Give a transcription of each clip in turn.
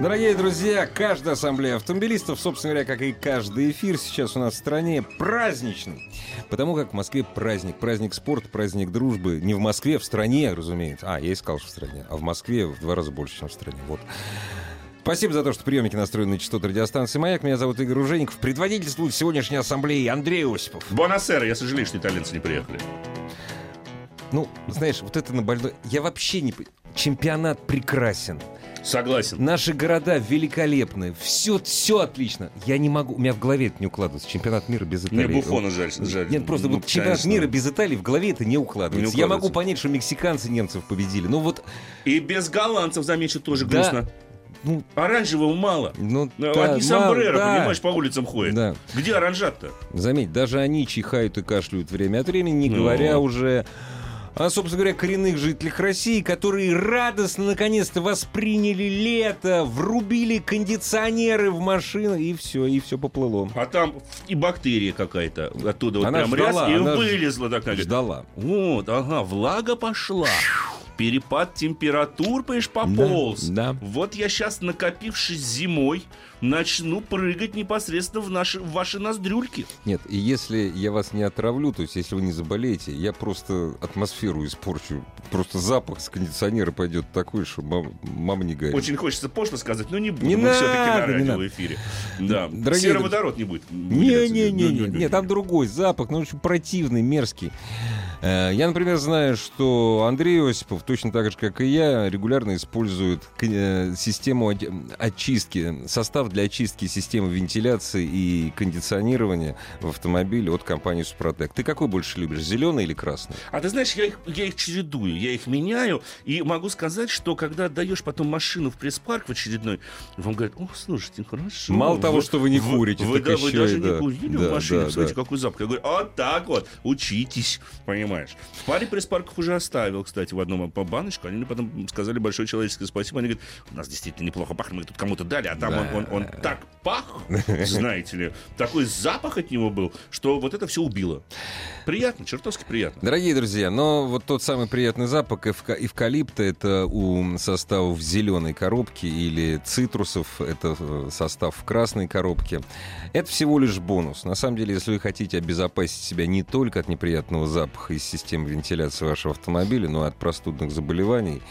Дорогие друзья, каждая ассамблея автомобилистов, собственно говоря, как и каждый эфир сейчас у нас в стране, праздничный. Потому как в Москве праздник. Праздник спорта, праздник дружбы. Не в Москве, в стране, разумеется. А, я искал, что в стране. А в Москве в два раза больше, чем в стране. Вот. Спасибо за то, что приемники настроены на частоту радиостанции «Маяк». Меня зовут Игорь Ужеников. Предводительствует сегодняшней ассамблеи Андрей Осипов. Бонасера, я сожалею, что итальянцы не приехали. Ну, знаешь, вот это на больной... Я вообще не... Чемпионат прекрасен. Согласен. Наши города великолепны. Все, все отлично. Я не могу, у меня в голове это не укладывается. Чемпионат мира без Италии. Мне Буфона жаль. жаль. Нет, просто Ну, вот чемпионат конечно. мира без Италии в голове это не укладывается. Не Я могу укладывается. понять, что мексиканцы немцев победили. Ну вот, И без голландцев, замечу, тоже Да. грустно. ну, Оранжевого мало. ну Ну, да, Одни мало, сомбреро, да. понимаешь, по улицам ходят. Да. Где оранжат-то? Заметь, даже они чихают и кашляют время от времени, не Ну. говоря уже собственно говоря, коренных жителях России, которые радостно наконец-то восприняли лето, врубили кондиционеры в машины, и все, и все поплыло. А там и бактерия какая-то оттуда вот Она прям ждала, раз и вылезла такая. Ждала. Вот, ага, влага пошла. Перепад температур, понимаешь, пополз. да. Вот я сейчас, накопившись зимой, начну прыгать непосредственно в, наши, в ваши ноздрюльки. Нет, и если я вас не отравлю, то есть если вы не заболеете, я просто атмосферу испорчу. Просто запах с кондиционера пойдет такой, что мам- мама не горит. Очень хочется пошло сказать, но не буду. Не Мы все-таки на радио в эфире. Да. Дорогие Сероводород не будет. Не-не-не, не, там другой запах, ну очень противный, мерзкий. Э, Я, например, знаю, что Андрей Осипов, точно так же, как и я, регулярно использует э, систему оч- очистки, состав для очистки системы вентиляции и кондиционирования в автомобиле от компании Супротек. Ты какой больше любишь, зеленый или красный? А ты знаешь, я их, я их чередую, я их меняю, и могу сказать, что когда отдаешь потом машину в пресс-парк в очередной, вам говорят, о, слушайте, хорошо. Мало того, что вы не курите, вы, так вы еще даже и не да. курили Да, в машине, да, посмотрите, да. какой запах. Я говорю, вот так вот, учитесь, понимаешь. В паре пресс-парков уже оставил, кстати, в одном по баночку, они мне потом сказали большое человеческое спасибо, они говорят, у нас действительно неплохо пахнет, мы тут кому-то дали, а там Да. он, он, он так пах, знаете ли, такой запах от него был, что вот это все убило. Приятно, чертовски приятно. Дорогие друзья, но вот тот самый приятный запах эвка- эвкалипта это у составов зеленой коробки или цитрусов это э, состав в красной коробке. Это всего лишь бонус. На самом деле, если вы хотите обезопасить себя не только от неприятного запаха из системы вентиляции вашего автомобиля, но и от простудных заболеваний,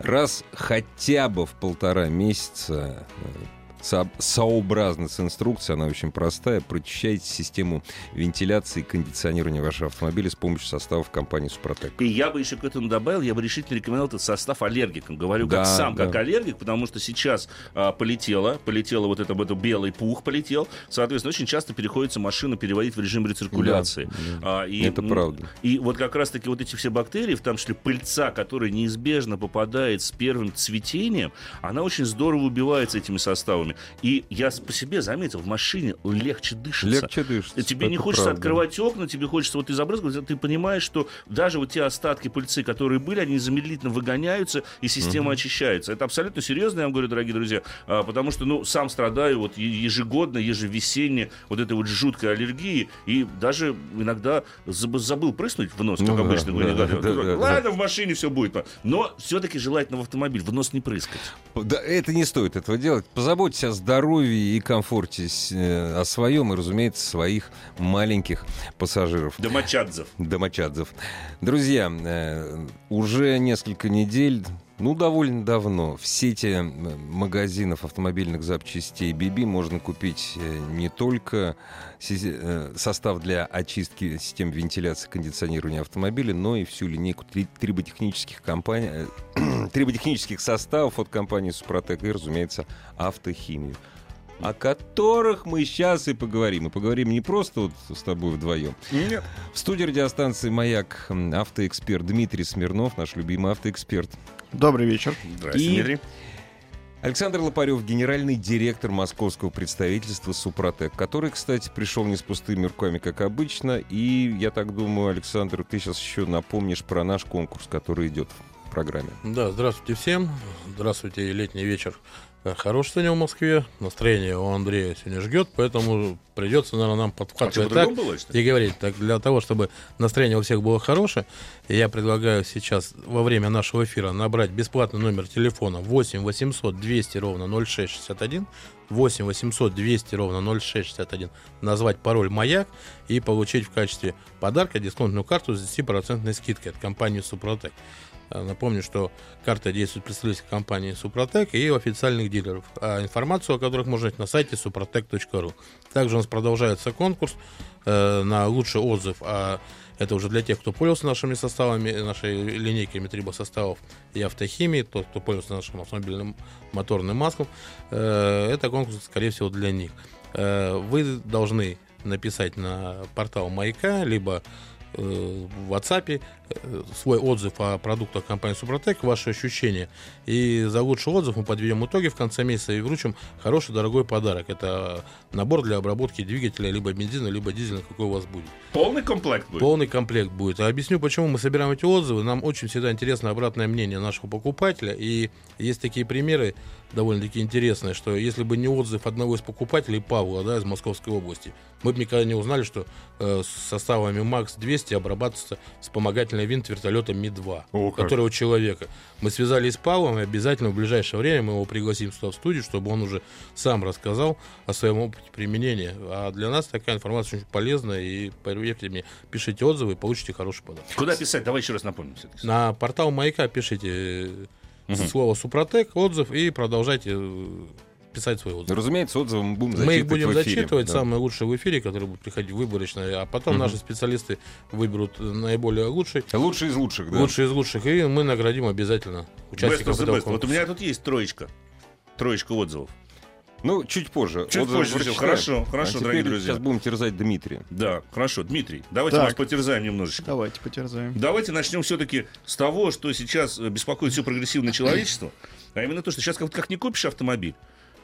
раз хотя бы в полтора месяца э, со- сообразно с инструкцией, она очень простая, прочищайте систему вентиляции и кондиционирования вашего автомобиля с помощью составов компании «Супротек». И я бы еще к этому добавил, я бы решительно рекомендовал этот состав аллергикам. Говорю Да, как сам, да. как аллергик, потому что сейчас а, полетело, полетело вот это, вот это белый пух полетел. Соответственно, очень часто приходится машину переводить в режим рециркуляции. Да, А, и, Это правда. И вот как раз-таки вот эти все бактерии, в том числе пыльца, которая неизбежно попадает с первым цветением, она очень здорово убивается этими составами. И я по себе заметил, в машине легче дышится. Легче дышится. Тебе не хочется правда. открывать окна, тебе хочется вот и забрызгивать, а ты понимаешь, что даже вот те остатки пыльцы, которые были, они незамедлительно выгоняются, и система очищается. Это абсолютно серьезно, я вам говорю, дорогие друзья, а, потому что, ну, сам страдаю вот ежегодно, ежевесенне вот этой вот жуткой аллергии, и даже иногда заб- забыл прыснуть в нос, как Ну да, обычно да, да, да, да. Ладно, в машине все будет. Но все-таки желательно в автомобиль, в нос не прыскать. Да, это не стоит этого делать. Позаботьтесь о здоровье и комфорте, э, о своем и, разумеется, своих маленьких пассажиров. Домочадцев. Домочадцев. Друзья, э, уже несколько недель, ну, довольно давно, в сети магазинов автомобильных запчастей BB можно купить э, не только э, состав для очистки систем вентиляции и кондиционирования автомобиля, но и всю линейку три- триботехнических компаний, э, триботехнических составов от компании Супротек и, разумеется, автохимию о которых мы сейчас и поговорим. И поговорим не просто вот с тобой вдвоем. Нет. В студии радиостанции «Маяк» автоэксперт Дмитрий Смирнов, наш любимый автоэксперт. Добрый вечер. Здравствуйте, И- Дмитрий. Александр Лопарев, генеральный директор московского представительства «Супротек», который, кстати, пришел не с пустыми руками, как обычно. И, я так думаю, Александр, ты сейчас еще напомнишь про наш конкурс, который идет в программе. Да, здравствуйте всем. Здравствуйте, летний вечер Хорош сегодня в Москве, настроение у Андрея сегодня жгет, поэтому придется, наверное, нам подхватывать а так было, и говорить. Так, для того, чтобы настроение у всех было хорошее, я предлагаю сейчас во время нашего эфира набрать бесплатный номер телефона 8 800 200 ровно 0661, 8 800 200 ровно 0661, назвать пароль «Маяк» и получить в качестве подарка дисконтную карту с 10% скидкой от компании «Супротек». Э, напомню, что карта действует представительской компании Супротек и у официальных дилеров. А информацию о которых можно найти на сайте suprotec.ru. Также у нас продолжается конкурс э, на лучший отзыв. А это уже для тех, кто пользовался нашими составами, нашей линейками трибосоставов и автохимии, тот, кто пользовался нашим автомобильным моторным маслом. Э, это конкурс, скорее всего, для них. Вы должны написать на портал Маяка, либо в WhatsApp э, свой отзыв о продуктах компании Супротек, ваши ощущения. И за лучший отзыв мы подведем итоги в конце месяца и вручим хороший дорогой подарок. Это набор для обработки двигателя либо бензина, либо дизеля, какой у вас будет. Полный комплект будет? Полный комплект будет. А объясню, почему мы собираем эти отзывы. Нам очень всегда интересно обратное мнение нашего покупателя. И есть такие примеры, довольно-таки интересные, что если бы не отзыв одного из покупателей, Павла, да, из Московской области, мы бы никогда не узнали, что э, с составами МАКС-200 обрабатывается вспомогательный винт вертолета Ми-2, О, который у человека. Мы связались с Павлом, и обязательно в ближайшее время мы его пригласим сюда в студию, чтобы он уже сам рассказал о своем опыте применения. А для нас такая информация очень полезная, и поверьте мне, пишите отзывы и получите хороший подарок. Куда писать? Давай еще раз напомним. На портал Маяка пишите угу. слово Супротек, отзыв и продолжайте э, писать свой отзыв. Разумеется, отзывы мы будем зачитывать Мы их будем зачитывать, да. самые лучшие в эфире, которые будут приходить выборочно, а потом угу. наши специалисты выберут наиболее лучший. Лучший из лучших, да? Лучший из лучших, и мы наградим обязательно участников этого Вот у меня тут есть троечка. Троечка отзывов. Ну, чуть позже. Чуть позже. Прочитаем. Хорошо, хорошо, а дорогие друзья. Сейчас будем терзать Дмитрия. Да, хорошо. Дмитрий, давайте так. нас потерзаем немножечко. Давайте потерзаем. Давайте начнем все-таки с того, что сейчас беспокоит все прогрессивное человечество, а именно то, что сейчас как, как не купишь автомобиль,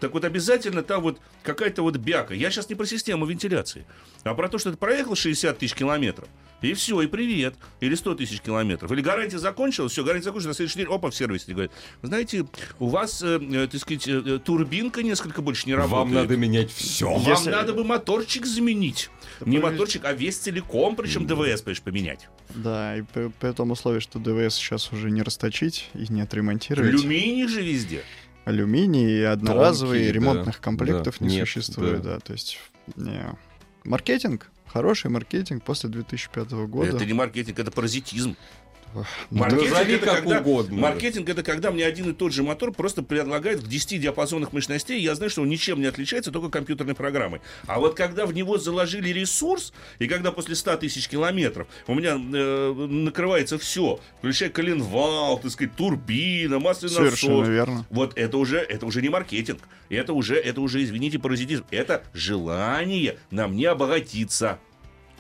так вот обязательно там вот какая-то вот бяка. Я сейчас не про систему вентиляции, а про то, что ты проехал 60 тысяч километров, и все, и привет. Или 100 тысяч километров. Или гарантия закончилась, все, гарантия закончилась, на следующий день, опа, в сервисе говорят, знаете, у вас, э, э, так сказать, э, э, турбинка несколько больше не работает. Вам надо менять все. Вам Если... надо бы моторчик заменить. Это не повесь... моторчик, а весь целиком, причем ДВС, понимаешь, поменять. Да, и при, при том условии, что ДВС сейчас уже не расточить и не отремонтировать. Алюминий же везде алюминий и одноразовые Тонкие, ремонтных да, комплектов да, не нет, существует, да. да. То есть не. маркетинг, хороший маркетинг после 2005 года. Это не маркетинг, это паразитизм. Маркетинг, это как когда, угодно. маркетинг это когда мне один и тот же мотор просто предлагает в 10 диапазонах мощностей, я знаю, что он ничем не отличается, только компьютерной программой. А вот когда в него заложили ресурс, и когда после 100 тысяч километров у меня э, накрывается все, включая коленвал, так сказать, турбина, масляный Совершенно насос. верно. Вот это уже, это уже не маркетинг. Это уже, это уже, извините, паразитизм. Это желание на мне обогатиться.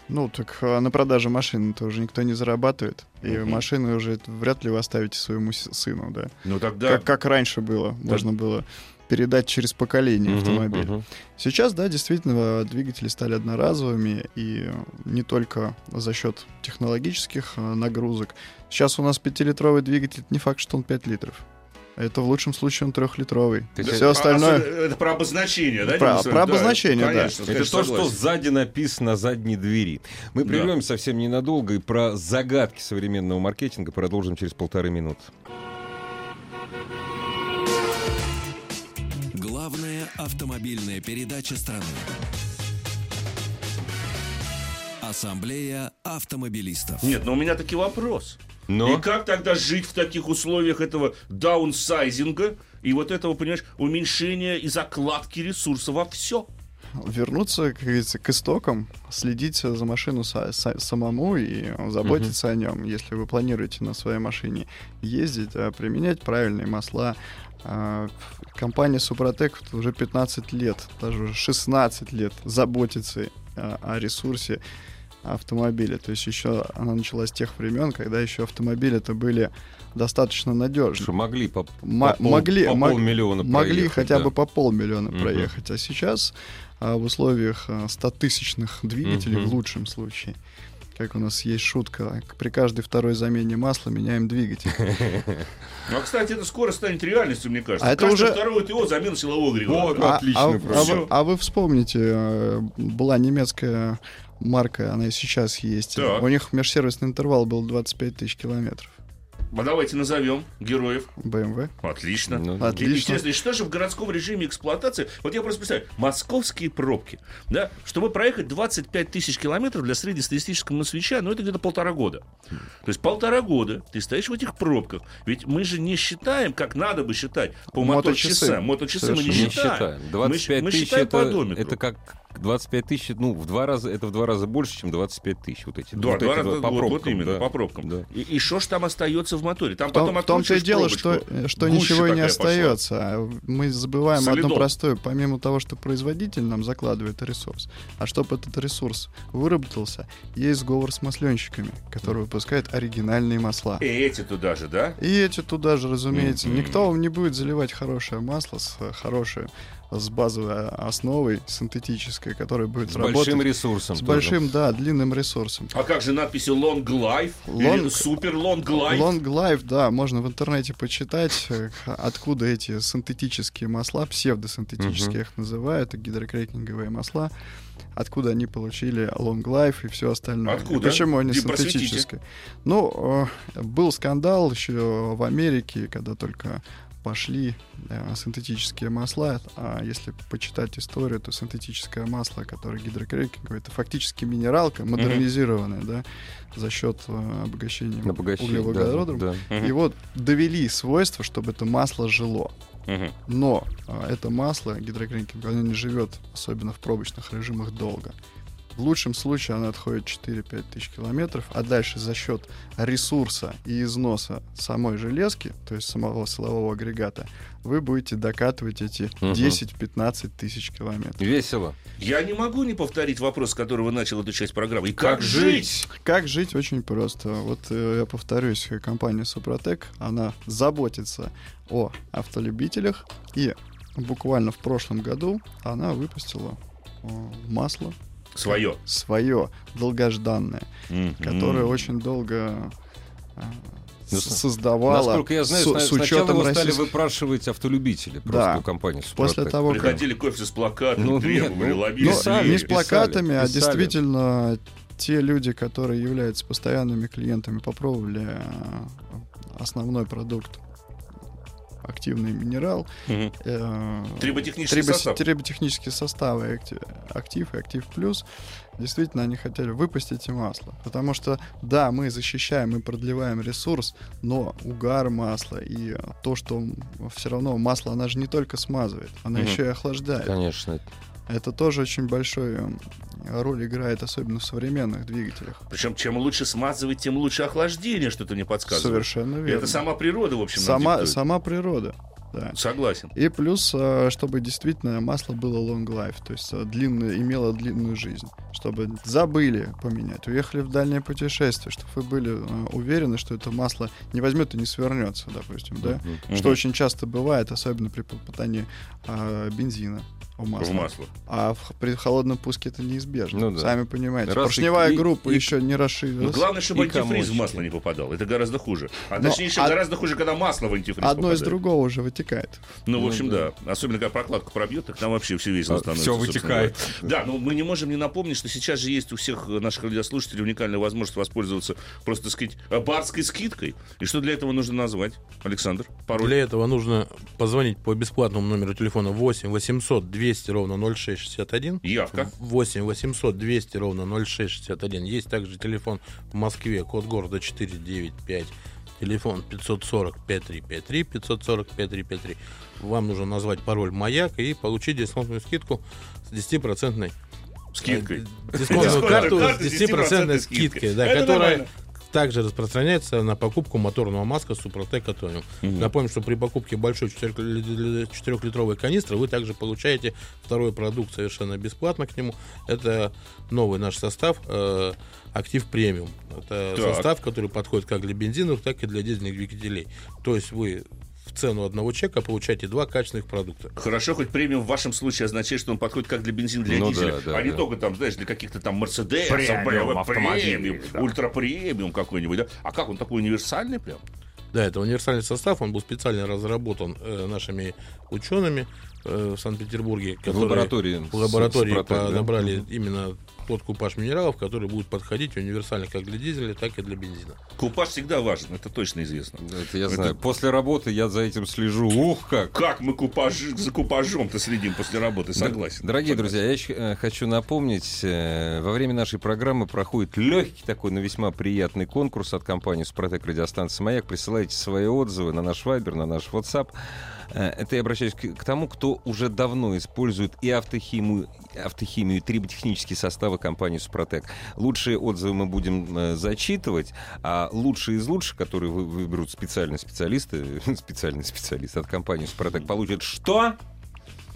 Ну, так а на продаже машины тоже никто не зарабатывает. И угу. машины уже вряд ли вы оставите своему сыну, да. Ну тогда... Как, как раньше было. Да. Можно было передать через поколение угу, автомобиль. Угу. Сейчас, да, действительно, двигатели стали одноразовыми, и не только за счет технологических а, нагрузок. Сейчас у нас пятилитровый двигатель, не факт, что он 5 литров. Это в лучшем случае он трехлитровый. Да, Все остальное... Это про обозначение, да? Про, про обозначение, да. Конечно, это то, что сзади написано на задней двери. Мы прервемся да. совсем ненадолго и про загадки современного маркетинга продолжим через полторы минуты. Главная автомобильная передача страны. Ассамблея автомобилистов. Нет, но у меня таки вопрос. Но... И как тогда жить в таких условиях этого даунсайзинга и вот этого, понимаешь, уменьшения и закладки ресурсов во все? вернуться, как говорится, к истокам, следить за машину са- са- самому и заботиться uh-huh. о нем, если вы планируете на своей машине ездить, а применять правильные масла. А, компания Супротек уже 15 лет, даже уже 16 лет заботится а, о ресурсе автомобиля. То есть еще она началась с тех времен, когда еще автомобили это были достаточно надежны. Что могли по, М- по могли, по мог- полмиллиона могли проехать, хотя да. бы по полмиллиона Мгм. проехать. А сейчас а, в условиях а, 100-тысячных двигателей Мгм. в лучшем случае, как у нас есть шутка, при каждой второй замене масла меняем двигатель. Ну, а, кстати, это скоро станет реальностью, мне кажется. А это уже- второе ТО замена силового агрегата. Вот, А- отлично а, а а вы вспомните, э, была немецкая марка, она и сейчас есть. Так. У них межсервисный интервал был 25 тысяч километров. А давайте назовем героев. BMW. Отлично. Ну, Отлично. Интересно, и что же в городском режиме эксплуатации? Вот я просто представляю, московские пробки, да, чтобы проехать 25 тысяч километров для среднестатистического москвича, ну, это где-то полтора года. То есть полтора года ты стоишь в этих пробках. Ведь мы же не считаем, как надо бы считать по Моточасы. моточасам. Моточасы мы не Совершенно. Не считаем. считаем. Мы 25 мы тысяч считаем по это, одометру. это как 25 тысяч, ну, в два раза, это в два раза больше, чем 25 тысяч. Вот эти, Да, вот два эти раза, два- по пробкам. вот именно, да. по пробкам. Да. И, и что ж там остается в моторе? Там В потом в том-то и дело, что, пробочку. что ничего и не пошла. остается. А Мы забываем одно Солидол. простое. Помимо того, что производитель нам закладывает ресурс, а чтобы этот ресурс выработался, есть сговор с масленщиками, которые выпускают оригинальные масла. И эти туда же, да? И эти туда же, разумеется. Мгм. Никто вам не будет заливать хорошее масло с э, хорошей, с базовой основой синтетической, которая будет С работать большим ресурсом. с тоже. большим, да, длинным ресурсом. А как же надписи Long Life? Или Long- Super Long Life? Long Life, да, можно в интернете почитать, э, откуда эти синтетические масла, псевдосинтетические Мгм. их называют, гидрокрекинговые масла, откуда они получили Long Life и все остальное. Откуда? И почему они просветите. синтетические? Ну, э, был скандал еще в Америке, когда только пошли э, синтетические масла, а если почитать историю, то синтетическое масло, которое гидрокрекинговое, это фактически минералка, модернизированная, да, за счет э, обогащения Обогащение, углеводородом. да, да. Мгм. И вот довели свойства, чтобы это масло жило. Мгм. Но а, это масло гидрокрекинг, оно не живет, особенно в пробочных режимах, долго. В лучшем случае оно отходит 4-5 тысяч километров, а дальше за счет ресурса и износа самой железки, то есть самого силового агрегата, вы будете докатывать эти Мгм. 10-15 тысяч километров. Весело. Я не могу не повторить вопрос, с которого начал эту часть программы. И Как как, жить? Как жить очень просто. Вот э, я повторюсь, компания Супротек, она заботится о автолюбителях, и буквально в прошлом году она выпустила э, масло Свое. свое, долгожданное, которое М. очень долго э, Ну, с- с- создавало Насколько я знаю, с, с сначала учетом его стали российских... выпрашивать автолюбители просто Да. у компании После «Супротек». того, как... Приходили к офису с плакатами, Ну, нет, требовали, ну, Ну, лоббировали. писали, не с писали, плакатами, а писали. действительно те люди, которые являются постоянными клиентами, попробовали э, основной продукт активный минерал, Мгм. э, Триботехнический трибо- состав. триботехнические составы актив и актив плюс действительно они хотели выпустить и масло потому что да мы защищаем и продлеваем ресурс но угар масла и то что все равно масло она же не только смазывает она еще и охлаждает Конечно. Это тоже очень большую э, роль играет особенно в современных двигателях Причем, чем лучше смазывать, тем лучше охлаждение, что-то не подсказывает. совершенно И верно Это сама природа, в общем, сама сама природа да. Согласен. И плюс, э, чтобы действительно масло было long life, то есть э, длинное, имело длинную жизнь. Чтобы забыли поменять, уехали в дальнее путешествие, чтобы вы были уверены, что это масло не возьмет и не свернется, допустим, да? Мгм. Что очень часто бывает, особенно при попадании э, бензина в масло. В масло. А в- при холодном пуске это неизбежно. Ну да. Сами понимаете. Раз Поршневая и- группа и- еще не Ну, расширилась. главное, чтобы И антифриз в комочки. масло не попадал. Это гораздо хуже. А Но точнее, еще од- гораздо хуже, когда масло в антифриз Одно из попадает. другого уже вытекает. Ну, в Ну, общем, да. да. Особенно, когда прокладка пробьет, так там вообще все весело А, становится. собственно вытекает. говоря. Да, но мы не можем не напомнить, что сейчас же есть у всех наших радиослушателей уникальная возможность воспользоваться просто, так сказать, барской скидкой. И что для этого нужно назвать? Александр, пароль. Для этого нужно позвонить по бесплатному номеру телефона 8 800 200 ровно 0661. Явка. 8 800 200 ровно 0661. Есть также телефон в Москве, код города 495. Телефон 540 5353 540 5353. Вам нужно назвать пароль «Маяк» и получить дисконтную скидку с 10% Скидкой. э, Дисконтную Дисконтную карту карту с с 10% 10% скидкой, скидкой. да, которая. Также распространяется на покупку моторного маска Супротек Атониум. Мгм. Напомню, что при покупке большой 4-литровой канистры вы также получаете второй продукт совершенно бесплатно к нему. Это новый наш состав э, Актив Премиум. Это Так. состав, который подходит как для бензиновых, так и для дизельных двигателей. То есть вы в цену одного чека получаете два качественных продукта. Хорошо, хоть премиум в вашем случае означает, что он подходит как для бензина, для Ну дизеля, да, да, а не да. только там, знаешь, для каких-то там Мерседесов, Премиум BMW, автомобилей, премиум, да. ультра премиум какой-нибудь, да? А как он такой универсальный прям? Да, это универсальный состав, он был специально разработан э, нашими учеными э, в Санкт-Петербурге, В которые лаборатории. в лаборатории Супротек, да? подобрали именно тот купаж минералов, который будет подходить универсально как для дизеля, так и для бензина. Купаж всегда важен, это точно известно. Это я Это- знаю. После работы я за этим слежу. Ух, как! Как мы купаж... за купажом-то следим после работы, согласен. Дорогие Согласен. друзья, я еще, э, хочу напомнить, э, во время нашей программы проходит легкий такой, но весьма приятный конкурс от компании «Супротек» радиостанции «Маяк». Присылайте свои отзывы на наш Вайбер, на наш WhatsApp. Э, Это я обращаюсь к, к тому, кто уже давно использует и автохимию, автохимию, и триботехнические составы компании «Супротек». Лучшие отзывы мы будем э, зачитывать, а лучшие из лучших, которые вы- выберут специальные специалисты, специальные специалисты от компании «Супротек», получат что?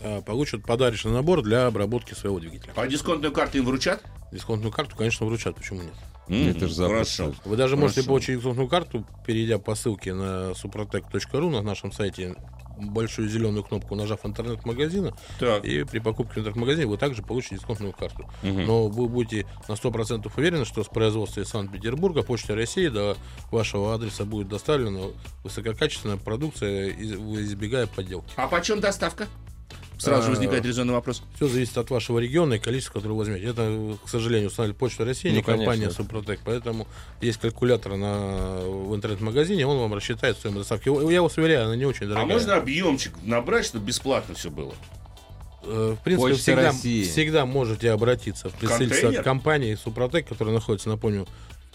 Э, Получат подарочный набор для обработки своего двигателя. А дисконтную карту им вручат? Дисконтную карту, конечно, вручат, почему нет? Это ж запросто. Хорошо. Вы даже можете Хорошо. получить дисконтную карту, перейдя по ссылке на suprotec.ru на нашем сайте большую зеленую кнопку, нажав интернет-магазина, и при покупке в интернет-магазине вы также получите дисконтную карту. Мгм. Но вы будете на 100% уверены, что с производства из Санкт-Петербурга Почта России до вашего адреса будет доставлена высококачественная продукция, из- избегая подделки. А почем доставка? Сразу же А, возникает резонный вопрос. Все зависит от вашего региона и количества, которое вы возьмете. Это, к сожалению, устанавливает Почта России, Ну, не компания конечно. Супротек. Поэтому есть калькулятор на, в интернет-магазине, он вам рассчитает стоимость доставки. Я вас уверяю, она не очень А дорогая. можно объемчик набрать, чтобы бесплатно все было? Э, В принципе, Почта всегда, России. всегда можете обратиться в представительство компании Супротек, которая находится, напомню,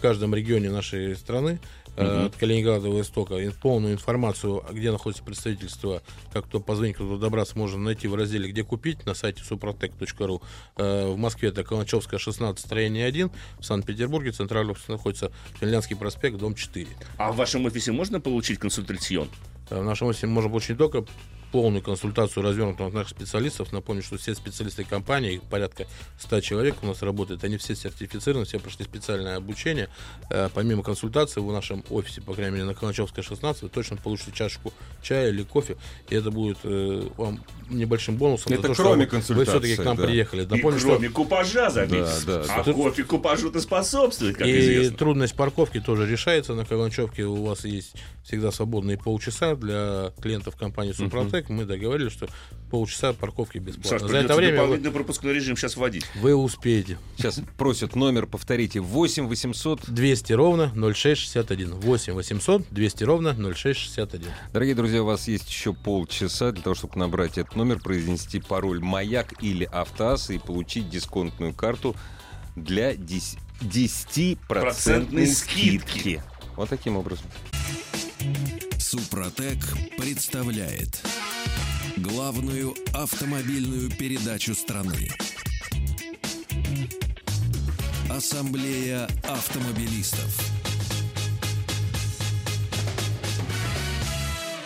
в каждом регионе нашей страны, э, Мгм. от Калининграда до Востока. Полную информацию, где находится представительство, как кто позвонить, кто добраться, можно найти в разделе «Где купить» на сайте suprotec.ru. Э, В Москве это Калачевская, 16, строение 1. В Санкт-Петербурге центральный офис находится Финляндский проспект, дом 4. А в вашем офисе можно получить консультацион? Э, В нашем офисе можно получить только полную консультацию развернутую от наших специалистов. Напомню, что все специалисты компании, их порядка 100 человек у нас работает, они все сертифицированы, все прошли специальное обучение. Э, Помимо консультации в нашем офисе, по крайней мере, на Калачевской 16, вы точно получите чашечку чая или кофе, и это будет э, вам небольшим бонусом. Это то, что кроме вы- Вы консультации, все-таки к нам да. приехали. И Напомню, что кроме купажа, заметьте. Да, да, а да. кофе купажу-то способствует, как и известно. трудность парковки тоже решается. На Каланчевке у вас есть всегда свободные полчаса для клиентов компании Супротек. Мы договорились, что полчаса парковки бесплатно. Саш, За это время вы, дополнительный пропускной режим сейчас вводить. вы успеете. Сейчас просят номер, повторите, 8 800. 200 ровно 0661. 8 800 200 ровно 0661. Дорогие друзья, у вас есть еще полчаса для того, чтобы набрать этот номер, произнести пароль «Маяк» или «Автоаз» и получить дисконтную карту для 10%, 10% Процентной скидки. скидки. Вот таким образом. Супротек представляет главную автомобильную передачу страны. Ассамблея автомобилистов.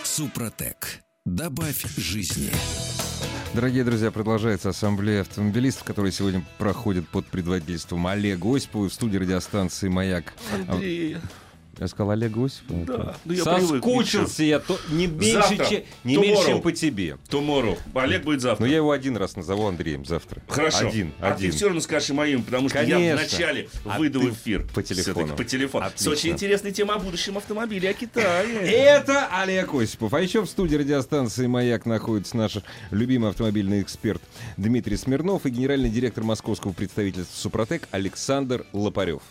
Супротек. Добавь жизни. Дорогие друзья, продолжается ассамблея автомобилистов, которая сегодня проходит под предводительством Олега Осипова в студии радиостанции «Маяк». Андрей, Я сказал Олега Осипова? Да, ну я привык, Соскучился я то, не меньше, Завтра. че- не Tomorrow. меньше, чем по тебе. tomorrow. Олег будет завтра. Но я его один раз назову Андреем завтра. Хорошо. Один, а один. ты все равно скажешь им моим, потому что я Конечно. вначале А выйду в эфир. по телефону. По телефону. С Отлично. очень интересной темой о будущем автомобиле, о Китае. Это Олег Осипов. А еще в студии радиостанции «Маяк» находится наш любимый автомобильный эксперт Дмитрий Смирнов и генеральный директор московского представительства «Супротек» Александр Лопарев.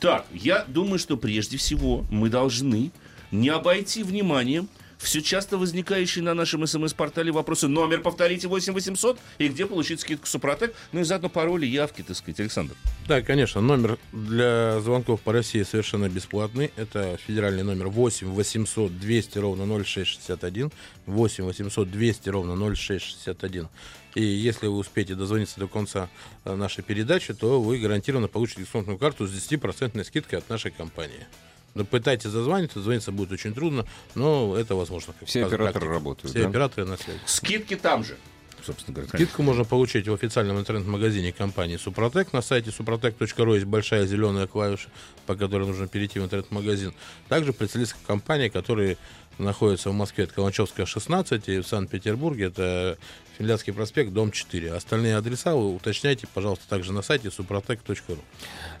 Так, я думаю, что прежде всего мы должны не обойти вниманием все часто возникающие на нашем смс-портале вопросы. Номер повторите 8 800 и где получить скидку Супротек. Ну и заодно пароли, явки, так сказать, Александр. Да, конечно, номер для звонков по России совершенно бесплатный. Это федеральный номер 8 800 200 ровно 0661. 8 800 200 ровно 0661. И если вы успеете дозвониться до конца э, нашей передачи, то вы гарантированно получите дисконтную карту с 10% скидкой от нашей компании. Но пытайтесь зазвониться, звониться будет очень трудно, но это возможно. Все операторы практика. работают, Все да? операторы на связи. Скидки там же. Собственно говоря. Скидку можно получить в официальном интернет-магазине компании Супротек. На сайте suprotec.ru есть большая зеленая клавиша, по которой нужно перейти в интернет-магазин. Также представительская компания, которые находятся в Москве, это Каланчевская, 16, и в Санкт-Петербурге это Финляндский проспект, дом 4. Остальные адреса вы уточняйте, пожалуйста, также на сайте suprotec.ru.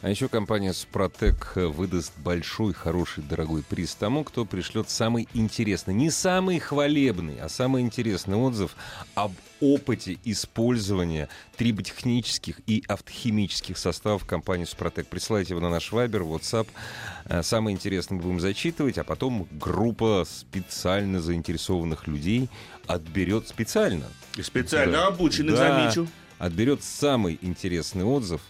А еще компания Супротек выдаст большой, хороший, дорогой приз тому, кто пришлет самый интересный, не самый хвалебный, а самый интересный отзыв об опыте использования триботехнических и автохимических составов компании Супротек. Присылайте его на наш Вайбер, WhatsApp. Э, Самое интересное будем зачитывать, а потом группа специально заинтересованных людей отберет специально И специально Да. обученных, Да. замечу. отберет самый интересный отзыв,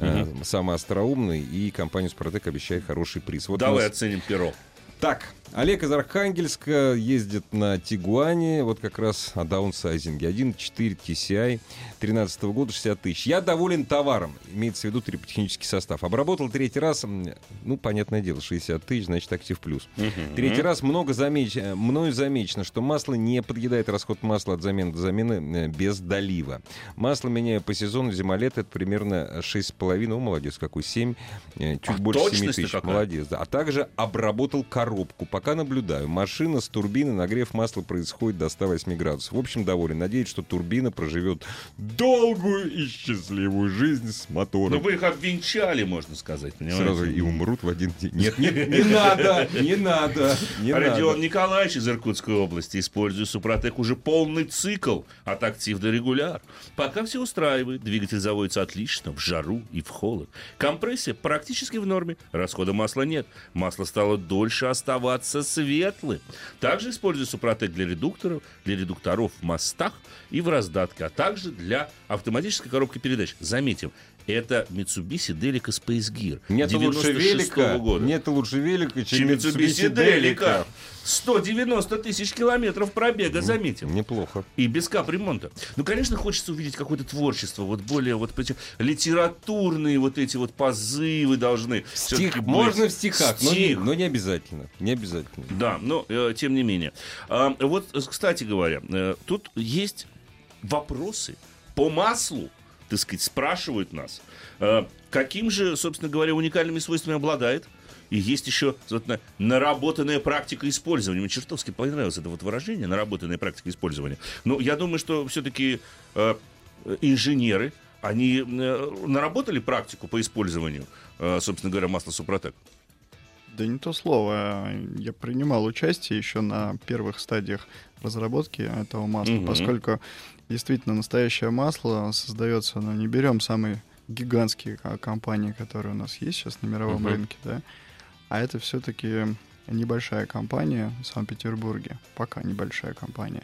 э, самый остроумный, и компания «Супротек» обещает хороший приз. Вот Давай нас- оценим перо. Так, Олег из Архангельска ездит на Тигуане, вот как раз о даунсайзинге. 1.4 TCI 13 года 60 тысяч. Я доволен товаром, имеется в виду триботехнический состав. Обработал третий раз, ну, понятное дело, 60 тысяч, значит, актив плюс. Третий раз много замеч... э, мною замечено, что масло не подъедает расход масла от замены до замены э, без долива. Масло меняю по сезону зима-лето, это примерно 6,5, о, молодец какой, 7, э, чуть А больше 7 точность-то тысяч, какая? молодец. да. А также обработал коробку. Пока наблюдаю. Машина с турбины, нагрев масла происходит до 108 градусов. В общем, доволен. Надеюсь, что турбина проживет долгую и счастливую жизнь с Ну мотором. вы их обвенчали, можно сказать, понимаете? Сразу и умрут в один день. Нет, нет, не надо, не надо, не Родион. Николаевич из Иркутской области использует Супротек уже полный цикл от актив до регуляр. Пока все устраивает, двигатель заводится отлично, в жару и в холод. Компрессия практически в норме, расхода масла нет. Масло стало дольше оставаться светлым. Также использую Супротек для редукторов, для редукторов в мостах и в раздатке, а также для автоматической коробки передач. Заметим, это Mitsubishi Delica Space Gear. Нет лучше 96-го велика, года. нет лучше велика, чем Чем Mitsubishi Mitsubishi Delica. 190 тысяч километров пробега, заметим. Неплохо. И без капремонта. Ну, конечно, хочется увидеть какое-то творчество, вот более вот литературные вот эти вот позывы должны. Стих, быть. можно в стихах, но не, Стих. но не обязательно. Не обязательно. Да, но э, тем не менее. А, вот, э, кстати говоря, э, тут есть вопросы по маслу, так сказать, спрашивают нас, э, каким же, собственно говоря, уникальными свойствами обладает. И есть еще на- наработанная практика использования. Мне чертовски понравилось это вот выражение, наработанная практика использования. Но я думаю, что все-таки инженеры, они э, наработали практику по использованию, э, собственно говоря, масла Супротек. Да не то слово. Я принимал участие еще на первых стадиях разработки этого масла, Мгм. поскольку действительно настоящее масло создается, ну, не берем самые гигантские ко- компании, которые у нас есть сейчас на мировом Мгм. рынке, да, а это все-таки небольшая компания в Санкт-Петербурге, пока небольшая компания.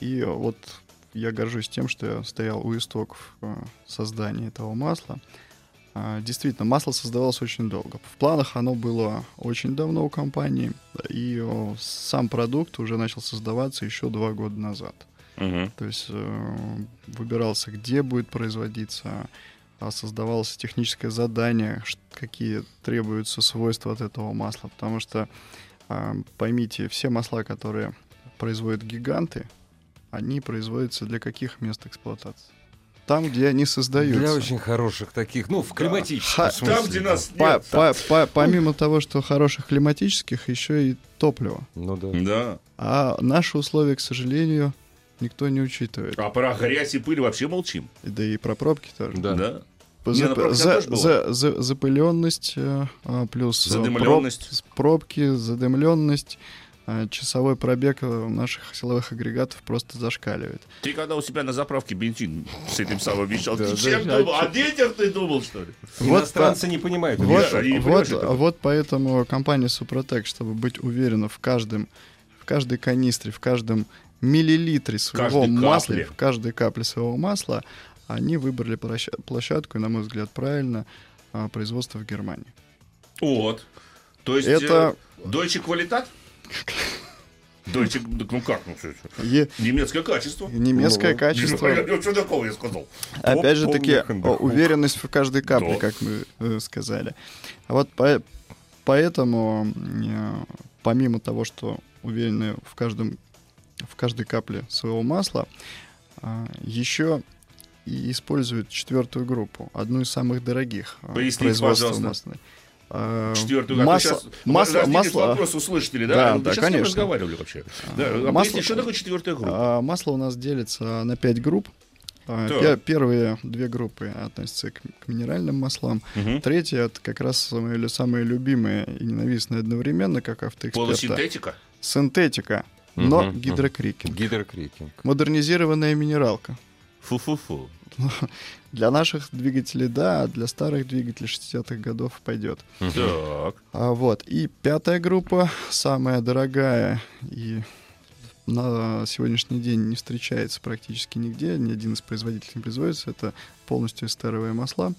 И вот я горжусь тем, что я стоял у истоков э, создания этого масла. А, Действительно, масло создавалось очень долго. В планах оно было очень давно у компании, и сам продукт уже начал создаваться еще два года назад. Мгм. То есть э, выбирался, где будет производиться, а создавалось техническое задание, какие требуются свойства от этого масла. Потому что, а, поймите, все масла, которые производят гиганты, они производятся для каких мест эксплуатации? Там, где они создаются. Для очень хороших таких, ну, в климатическом Ха- смысле. Там, где нас По- нет. по- по- помимо того, что хороших климатических, еще и топливо. Ну да. Да. А наши условия, к сожалению, никто не учитывает. А про грязь и пыль вообще молчим. И Да и про пробки тоже. Да. Да. Не, ну, пробки за- там тоже за- за- запыленность, э, а, плюс э, Задымленность. проб- пробки, задымленность, э, часовой пробег наших силовых агрегатов просто зашкаливает. Ты когда у себя на заправке бензин с этим самым вещал, Да, ты да, чем а думал? О детях ты думал, что ли? Иностранцы не понимают. Вот, не вот, вот поэтому компания Супротек, чтобы быть уверена в каждом в каждой канистре, в каждом миллилитре своего Каждой масла, в каждой капле своего масла, они выбрали площа- площадку, и, на мой взгляд, правильно, а, производство в Германии. Вот. То есть Это- э, Deutsche Qualität? Deutsche, ну как, ну что, что? Е- Немецкое качество. немецкое Ну, качество. Я- Что такого я сказал? Опять же таки, уверенность в каждой капле, как мы э, сказали. А вот по- поэтому, э, помимо того, что уверены в каждом в каждой капле своего масла, а, еще и используют четвертую группу, одну из самых дорогих а, Поясните, производства пожалуйста. масла. А, Четвертую. масло, сейчас масло, масло, вопрос у да? Да, Ну, да, сейчас конечно. разговаривали вообще. Да, а масло- что такое четвертая группа? Масло у нас делится на 5 групп. А, пе- Первые две группы относятся к, к минеральным маслам. Мгм. Третье это как раз самые, самые любимые и ненавистные одновременно, как автоэксперта. Полусинтетика? Синтетика, но мгм. гидрокрикинг. Гидрокрикинг. Модернизированная минералка. Фу-фу-фу. Для наших двигателей да, а для старых двигателей 60-х годов пойдет. Так. А вот. И пятая группа, самая дорогая и на сегодняшний день не встречается практически нигде, ни один из производителей не производится, это полностью эстеровые масла.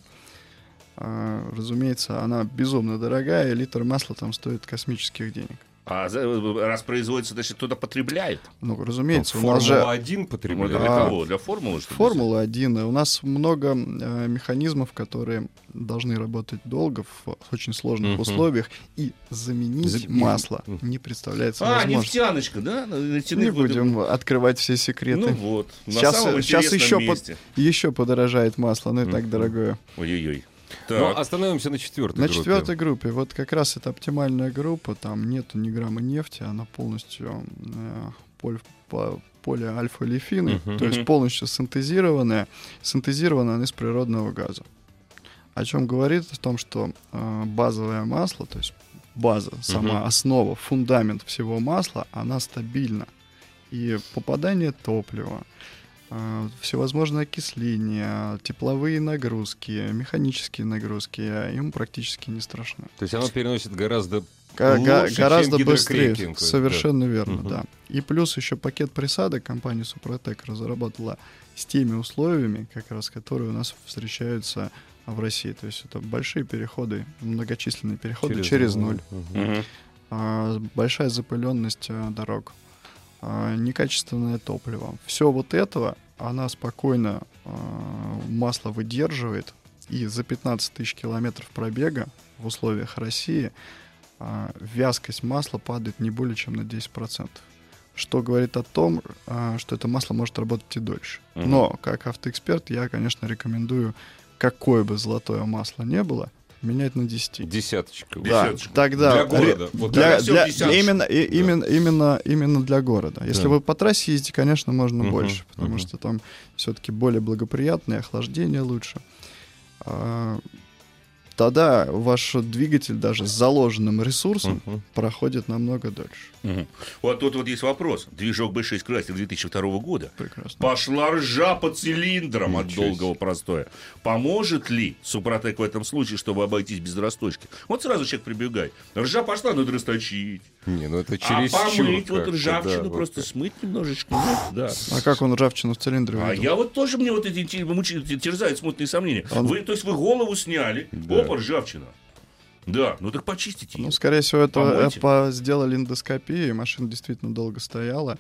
А, разумеется, она безумно дорогая, и литр масла там стоит космических денег. А за- раз производится, значит, кто-то потребляет. Ну, разумеется, у нас же Формула-1 Ну, Для потребляет. А, кого? Для формулы, что ли? Формула-1. У нас много э, механизмов, которые должны работать долго в очень сложных Мгм. условиях, и заменить За- масло Мгм. не представляется А, возможным. нефтяночка, да? На Не нефтяных будем открывать все Ну секреты. вот. На Сейчас- самом сейчас еще под-. Еще подорожает масло, но и так Мгм. дорогое. Ой-ой-ой. Ну, Так. остановимся на четвертой На группе. четвертой группе, вот как раз это оптимальная группа, там нету ни грамма нефти, она полностью э, поль- по- полиальфа-лифины, Мгм. то есть полностью синтезированная. Синтезирована она из природного газа. О чем говорит о том, что э, базовое масло, то есть база, сама Мгм. основа, фундамент всего масла, она стабильна. И попадание топлива, всевозможные окисления, тепловые нагрузки, механические нагрузки, им практически не страшны. То есть оно переносит гораздо... Га- Лучше, чем гораздо быстрее. Совершенно верно, Мгм. да. И плюс еще пакет присадок компания Супротек разработала с теми условиями, как раз которые у нас встречаются в России. То есть это большие переходы, многочисленные переходы через, ноль. Мгм. Мгм. А, большая запыленность а, дорог, а, некачественное топливо. Все вот этого она спокойно а, масло выдерживает, и за 15 тысяч километров пробега в условиях России а, вязкость масла падает не более чем на 10%. Что говорит о том, а, что это масло может работать и дольше. Но, как автоэксперт, я, конечно, рекомендую, какое бы золотое масло не было, менять на 10. Десяточка. Да, Десяточку. тогда Для ре- города. Вот для, для для- именно, и- именно, именно, именно для города. Если Да. вы по трассе ездите, конечно, можно Мгм, больше, потому мгм. что там все-таки более благоприятное, охлаждение лучше. А, тогда ваш двигатель даже с заложенным ресурсом Мгм. проходит намного дольше. Мгм. Вот тут вот есть вопрос. Движок B6 Красик 2002 года. Прекрасно. Пошла ржа по цилиндрам от Ничего долгого простоя. Поможет ли Супротек в этом случае, чтобы обойтись без расточки? Вот сразу человек прибегает. Ржа пошла, надо расточить. Не, ну это А через помыть вот ржавчину, просто вот. смыть немножечко. Да. А как он ржавчину в цилиндре А я вот тоже, мне вот эти терзают смутные сомнения. Он- Вы, то есть вы голову сняли, Да. Опа, ржавчина. Да, ну так почистите. Ну, скорее всего, это Помойте. э, сделали эндоскопию, машина действительно долго стояла.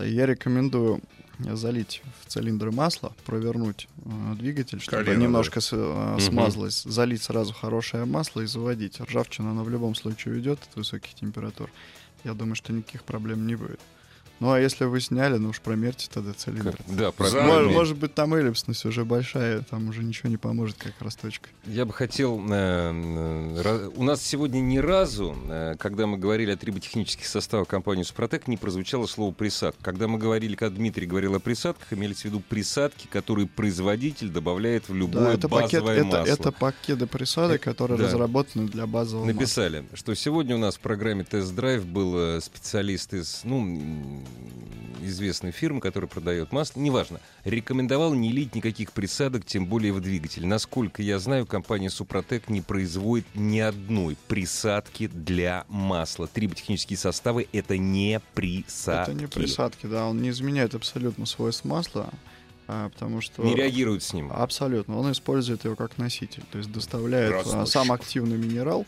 И Я рекомендую залить в цилиндр масло, провернуть э, двигатель, чтобы Колено, немножко с- э, смазалось, залить сразу хорошее масло и заводить. Ржавчина, она в любом случае уйдет от высоких температур. Я думаю, что никаких проблем не будет. Ну, а если вы сняли, ну уж промерьте тогда цилиндр. Да, За- про- Может, может быть, там эллипсность уже большая, там уже ничего не поможет, как расточка. Я бы хотел... э, э, У нас сегодня ни разу, э, когда мы говорили о триботехнических составах компании «Супротек», не прозвучало слово «присадка». Когда мы говорили, когда Дмитрий говорил о присадках, имелись в виду присадки, которые производитель добавляет в любое Да, это пакет, базовое это, масло. это пакеты присадок, которые да. разработаны для базового масла. Написали, что сегодня у нас в программе «Тест-драйв» был э, специалист из, ну, известной фирмы, которая продает масло, неважно, рекомендовал не лить никаких присадок, тем более в двигатель. Насколько я знаю, компания Супротек не производит ни одной присадки для масла. Триботехнические составы — это не присадки. Это не присадки, да, он не изменяет абсолютно свойств масла, потому что... Не реагирует с ним. Абсолютно, он использует его как носитель, то есть доставляет а, сам активный минерал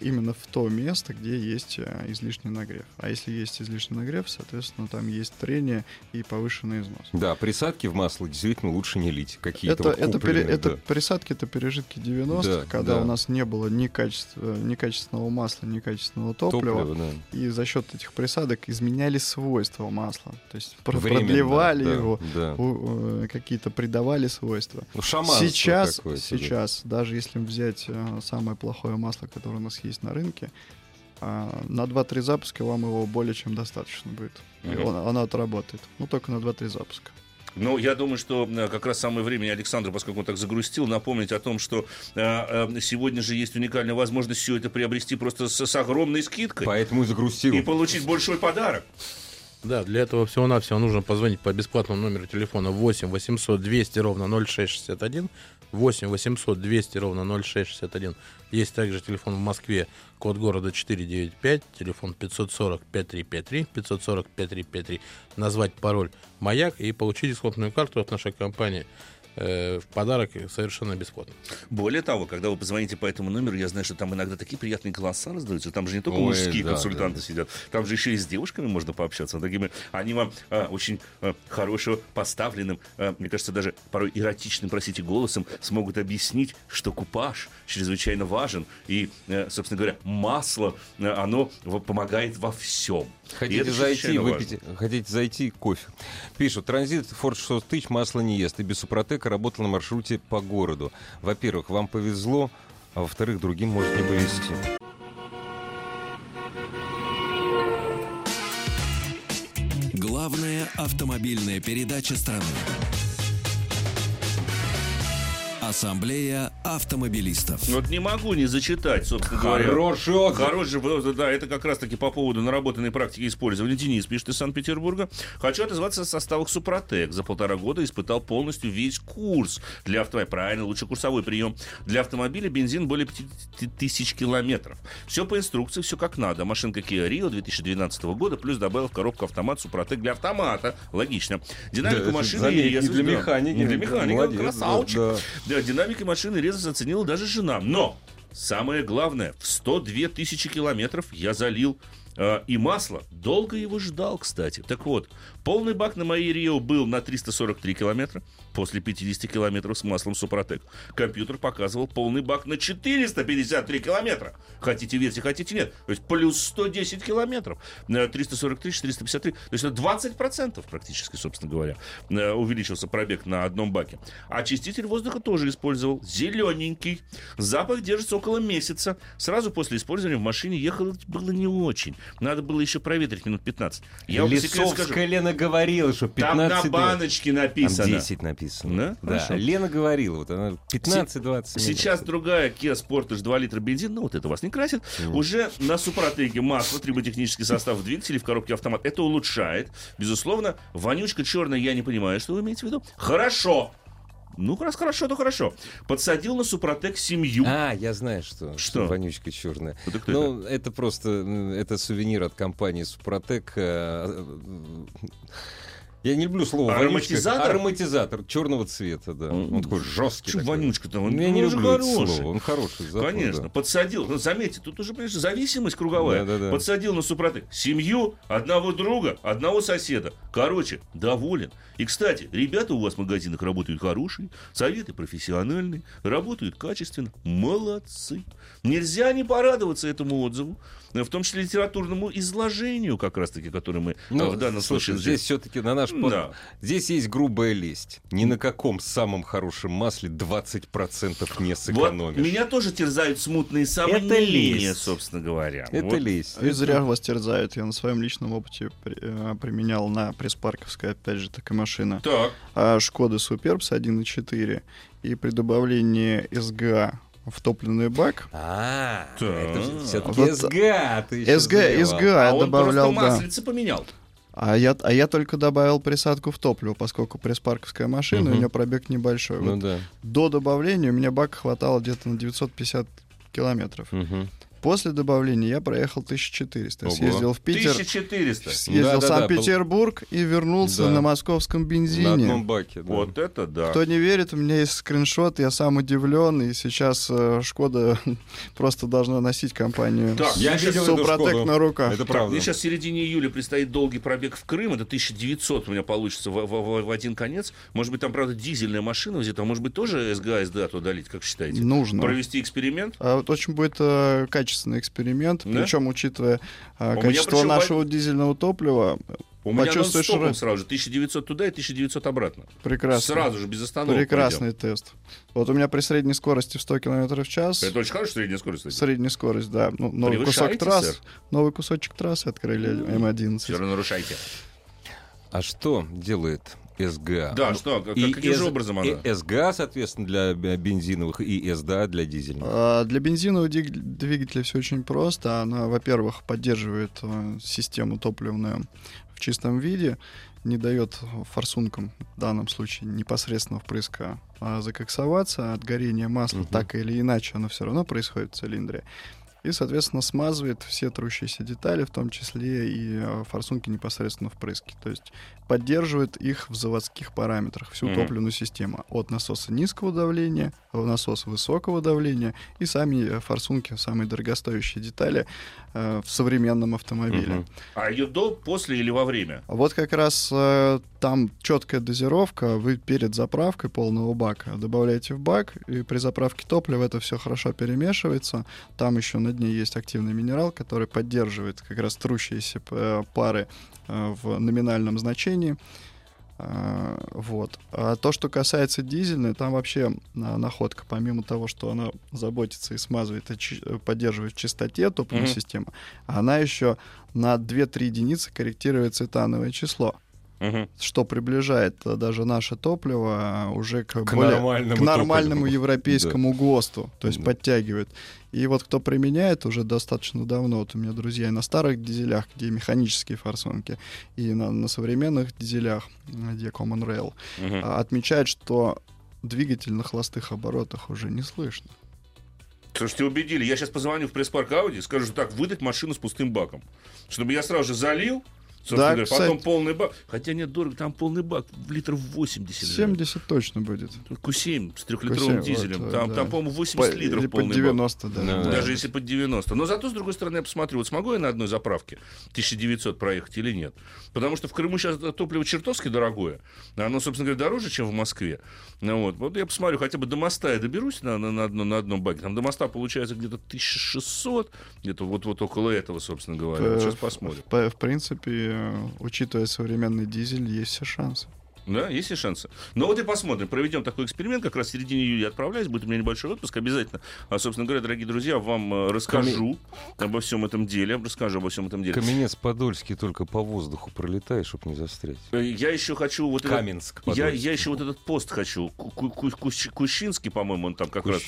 именно в то место, где есть а, излишний нагрев. А если есть излишний нагрев, соответственно, там есть трение и повышенный износ. Да, присадки в масло действительно лучше не лить. Какие-то Это, вот это, пере- купленные, это да. присадки, это пережитки 90-х, Да, когда да. у нас не было ни, качества, ни качественного масла, ни качественного топлива. Топливо, да. И за счет этих присадок изменяли свойства масла. То есть Временно, продлевали да, его, да. у- э, какие-то придавали свойства. Ну, Сейчас, да. сейчас, даже если взять э, самое плохое масло, которое у нас есть на рынке, а, на 2-3 запуска вам его более чем достаточно будет. И Мгм. он- оно отработает. Ну, только на 2-3 запуска. Ну, я думаю, что э, как раз самое время Александру, поскольку он так загрустил, напомнить о том, что э, э, сегодня же есть уникальная возможность все это приобрести просто с, с огромной скидкой Поэтому и загрустил. и получить большой подарок. Да, для этого всего-навсего нужно позвонить по бесплатному номеру телефона 8 800 200 ровно 0661. 8 800 200 ровно 0661. Есть также телефон в Москве, код города 495, телефон 540 5353, 540 5353. Назвать пароль «Маяк» и получить дисконтную карту от нашей компании в подарок совершенно бесплатно. Более того, когда вы позвоните по этому номеру, я знаю, что там иногда такие приятные голоса раздаются. Там же не только Ой, мужские да, консультанты да. сидят, там же еще и с девушками можно пообщаться. Такими, они вам а, очень а, хорошо поставленным, а, мне кажется, даже порой эротичным, простите, голосом смогут объяснить, что купаж чрезвычайно важен. И, э, собственно говоря, масло, э, оно помогает во всем. Хотите зайти, выпить, хотите зайти кофе. Пишут, транзит Ford 600 тысяч масло не ест. И без Супротека работал на маршруте по городу. Во-первых, вам повезло, а во-вторых, другим может не повезти. Главная автомобильная передача страны. Ассамблея автомобилистов. Вот не могу не зачитать, собственно говоря. Хороший отзыв. Хороший, да, это как раз-таки по поводу наработанной практики использования. Денис пишет из Санкт-Петербурга. Хочу отозваться о составах Супротек. За полтора года испытал полностью весь курс для автомобиля. Правильно, лучше курсовой прием. Для автомобиля бензин более 50 тысяч километров. Все по инструкции, все как надо. Машинка Kia Rio 2012 года, плюс добавил в коробку автомат Супротек для автомата. Логично. Динамику Да, машины заметь, резать, для да. механики. Для механика, Молодец, красавчик. да, да. Да, динамикой машины резать оценила даже жена. Но самое главное, в 102 тысячи километров я залил э, и масло. Долго его ждал, кстати. Так вот, полный бак на моей Рио был на 343 километра после 50 километров с маслом Супротек. Компьютер показывал полный бак на 453 километра. Хотите верьте, хотите нет. То есть плюс 110 километров. Э, 343, 453. То есть это 20% практически, собственно говоря, э, увеличился пробег на одном баке. Очиститель воздуха тоже использовал. Зелененький. Запах держится около месяца. Сразу после использования в машине ехало было не очень. Надо было еще проветрить минут 15. Я вам по секрету скажу, Лисовская Лена говорила, что 15... там на баночке Там написано. 10 написано. Да? Да, Хорошо. Лена говорила, вот она 15-20 минут. Сейчас другая Kia Sportage 2 литра бензин, ну вот это вас не красит, уже на Супротеке масло, триботехнический состав двигателей в коробке автомат. Это улучшает. Безусловно, вонючка черная, я не понимаю, что вы имеете в виду. Хорошо. Ну, раз хорошо, то хорошо. Подсадил на Супротек семью. А, я знаю, что. Что? Вонючка черная. Это кто ну, это? просто м, это сувенир от компании Супротек. э, э, Я не люблю слово Ароматизатор? вонючка. Ароматизатор черного цвета, да. М, Он такой жесткий. Такой. вонючка-то? Он, Ну, я не он люблю это хороший. слово. Он хороший. запах, Конечно, да. подсадил. Ну, заметьте, тут уже, понимаешь, зависимость круговая. Да-да-да. Подсадил на Супротек семью, одного друга, одного соседа. Короче, доволен. И, кстати, ребята у вас в магазинах работают хорошие, советы профессиональные, работают качественно. Молодцы. Нельзя не порадоваться этому отзыву, в том числе литературному изложению, как раз-таки, которое мы Ну, э, в данном слушай, случае... здесь все-таки на наш под- Да. Здесь есть грубая лесть. Ни на каком самом хорошем масле 20% не Вот сэкономишь. меня тоже терзают смутные сомнения, лесть. собственно говоря. Это Вот. лесть. И зря вас терзают. Я на своем личном опыте при- э, применял на пресс-парковской, опять же, такая машина. Так. А Шкода Супербс 1.4. И при добавлении СГА в топливный бак, А, Так. это все-таки Вот СГА. ты СГА. СГА А он добавлял, просто да. маслице поменял. А я, а я только добавил присадку в топливо, поскольку пресс-парковская машина, Мгм. у нее пробег небольшой. Ну Вот да. До добавления у меня бак хватало где-то на 950 километров. Мгм. После добавления я проехал 1400. Ого. Съездил в Питер, 1400. съездил в Да-да-да, Санкт-Петербург и вернулся Да. на московском На бензине. одном баке. да. Вот это да. Кто не верит, у меня есть скриншот, я сам удивлен, и сейчас э, Шкода просто должна носить компанию Так, Я видел эту Супротек Шкоду. на руках. Это правда. мне сейчас в середине июля предстоит долгий пробег в Крым. Это 1900 у меня получится в, в- в- в один конец. Может быть, там, правда, дизельная машина где-то. А может быть, тоже СГА, СДА туда долить, как считаете? Нужно. Провести эксперимент? А вот очень будет э, качественный эксперимент, Да? причем учитывая меня качество причем нашего дизельного топлива, У меня Почувствуешь нон-стопом ры- сразу же. 1900 туда и 1900 обратно. прекрасно. Сразу же, без остановки. Прекрасный тест. Вот у меня при средней скорости в 100 км в час, пойдем. Это очень хорошая средняя скорость. кстати. средняя скорость, да, ну, новый кусок трасс, сэр? новый кусочек трассы открыли М11. Все равно нарушайте. А что делает СГА? Да, Ну, что, как- и каким же С- образом и она? СГА, соответственно, для бензиновых, и СДА для дизельных. А, Для бензинового двигателя все очень просто. Она, во-первых, поддерживает э, систему топливную в чистом виде, не дает форсункам, в данном случае непосредственно впрыска, а, закоксоваться от горения масла, Мгм. так или иначе, оно все равно происходит в цилиндре. И, соответственно, смазывает все трущиеся детали, в том числе и э, форсунки непосредственно впрыски. То есть поддерживает их в заводских параметрах, всю Мгм. топливную систему. От насоса низкого давления в насос высокого давления и сами э, форсунки, самые дорогостоящие детали э, в современном автомобиле. Мгм. А ее до, после или во время? Вот как раз э, там четкая дозировка. Вы перед заправкой полного бака добавляете в бак, и при заправке топлива это все хорошо перемешивается. Там еще на дне есть активный минерал, который поддерживает как раз трущиеся э, пары в номинальном значении. А, Вот. А то, что касается дизельной, там вообще а, находка, помимо того, что она заботится и смазывает, и э, поддерживает в чистоте топливную Мгм. систему, она еще на 2-3 единицы корректирует цетановое число, Мгм. что приближает э, даже наше топливо а, уже к, К более- нормальному к нормальному топливу. европейскому ГОСТу, то есть Да. подтягивает. И вот кто применяет уже достаточно давно, вот у меня друзья и на старых дизелях, где механические форсунки, и на, на современных дизелях, где Common Rail, Мгм. а, отмечает, что двигатель на холостых оборотах уже не слышно. Слушайте, убедили. Я сейчас позвоню в пресс-парк Ауди и скажу, что так, выдать машину с пустым баком. Чтобы я сразу же залил, собственно Да, говоря, кстати. потом полный бак. Хотя нет, дорого, там полный бак, литров 80. же. 70 точно будет. Q7 с трехлитровым Q7, дизелем. вот, там, да. там, по-моему, 80 По- литров или под полный бак. 90 даже. Да. да. Даже если под 90. Но зато, с другой стороны, я посмотрю, вот смогу я на одной заправке 1900 проехать или нет. Потому что в Крыму сейчас топливо чертовски дорогое. Оно, собственно говоря, дороже, чем в Москве. Ну, вот. вот я посмотрю, хотя бы до моста я доберусь на, на, на, одно- на одном баке. Там до моста получается где-то 1600, где-то вот, вот около этого, собственно говоря. Вот Э, сейчас посмотрим. В, в принципе, э, учитывая современный дизель, есть все шансы. Да, есть ли шансы? Ну вот и посмотрим. Проведем такой эксперимент. Как раз в середине июля отправляюсь. Будет у меня небольшой отпуск. Обязательно, а, собственно говоря, дорогие друзья, вам э, расскажу обо всем этом деле. Расскажу обо всем этом деле. Каменец-Подольский только по воздуху пролетает, чтобы не застрять. Э, Я еще хочу вот этот... Каменск. Я, я еще вот этот пост хочу. Ку- ку- ку- Кущ- Кущинский, по-моему, он там как раз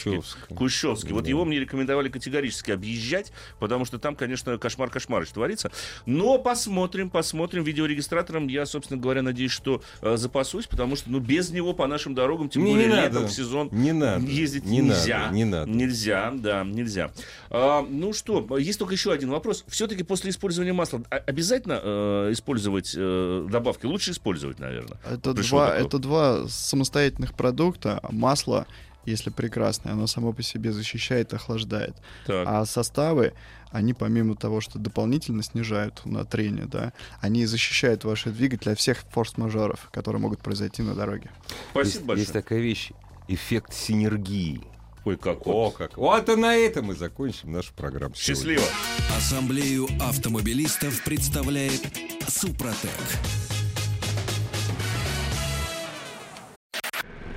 Кущевский. Вот Да. его мне рекомендовали категорически объезжать, потому что там, конечно, кошмар-кошмарыч творится. Но посмотрим, посмотрим. Видеорегистратором я, собственно говоря, надеюсь, что э, запасусь, потому что, ну, без него по нашим дорогам, тем Не, более не летом, надо. в сезон, Не надо. ездить не нельзя. Надо, не надо. Нельзя, да, нельзя. А, ну что, есть только еще один вопрос. Все-таки после использования масла а- обязательно э, использовать э, добавки? Лучше использовать, наверное. Это Пришло два, такое. это два самостоятельных продукта. Масло, если прекрасное, оно само по себе защищает и охлаждает. Так. А составы, они помимо того, что дополнительно снижают на трение, да, они защищают ваши двигатели от всех форс-мажоров, которые могут произойти на дороге. Спасибо есть, большое. есть такая вещь. Эффект синергии. Ой, как О, вот. как. Вот и на этом мы закончим нашу программу. сегодня. Счастливо. Ассамблею автомобилистов представляет Супротек.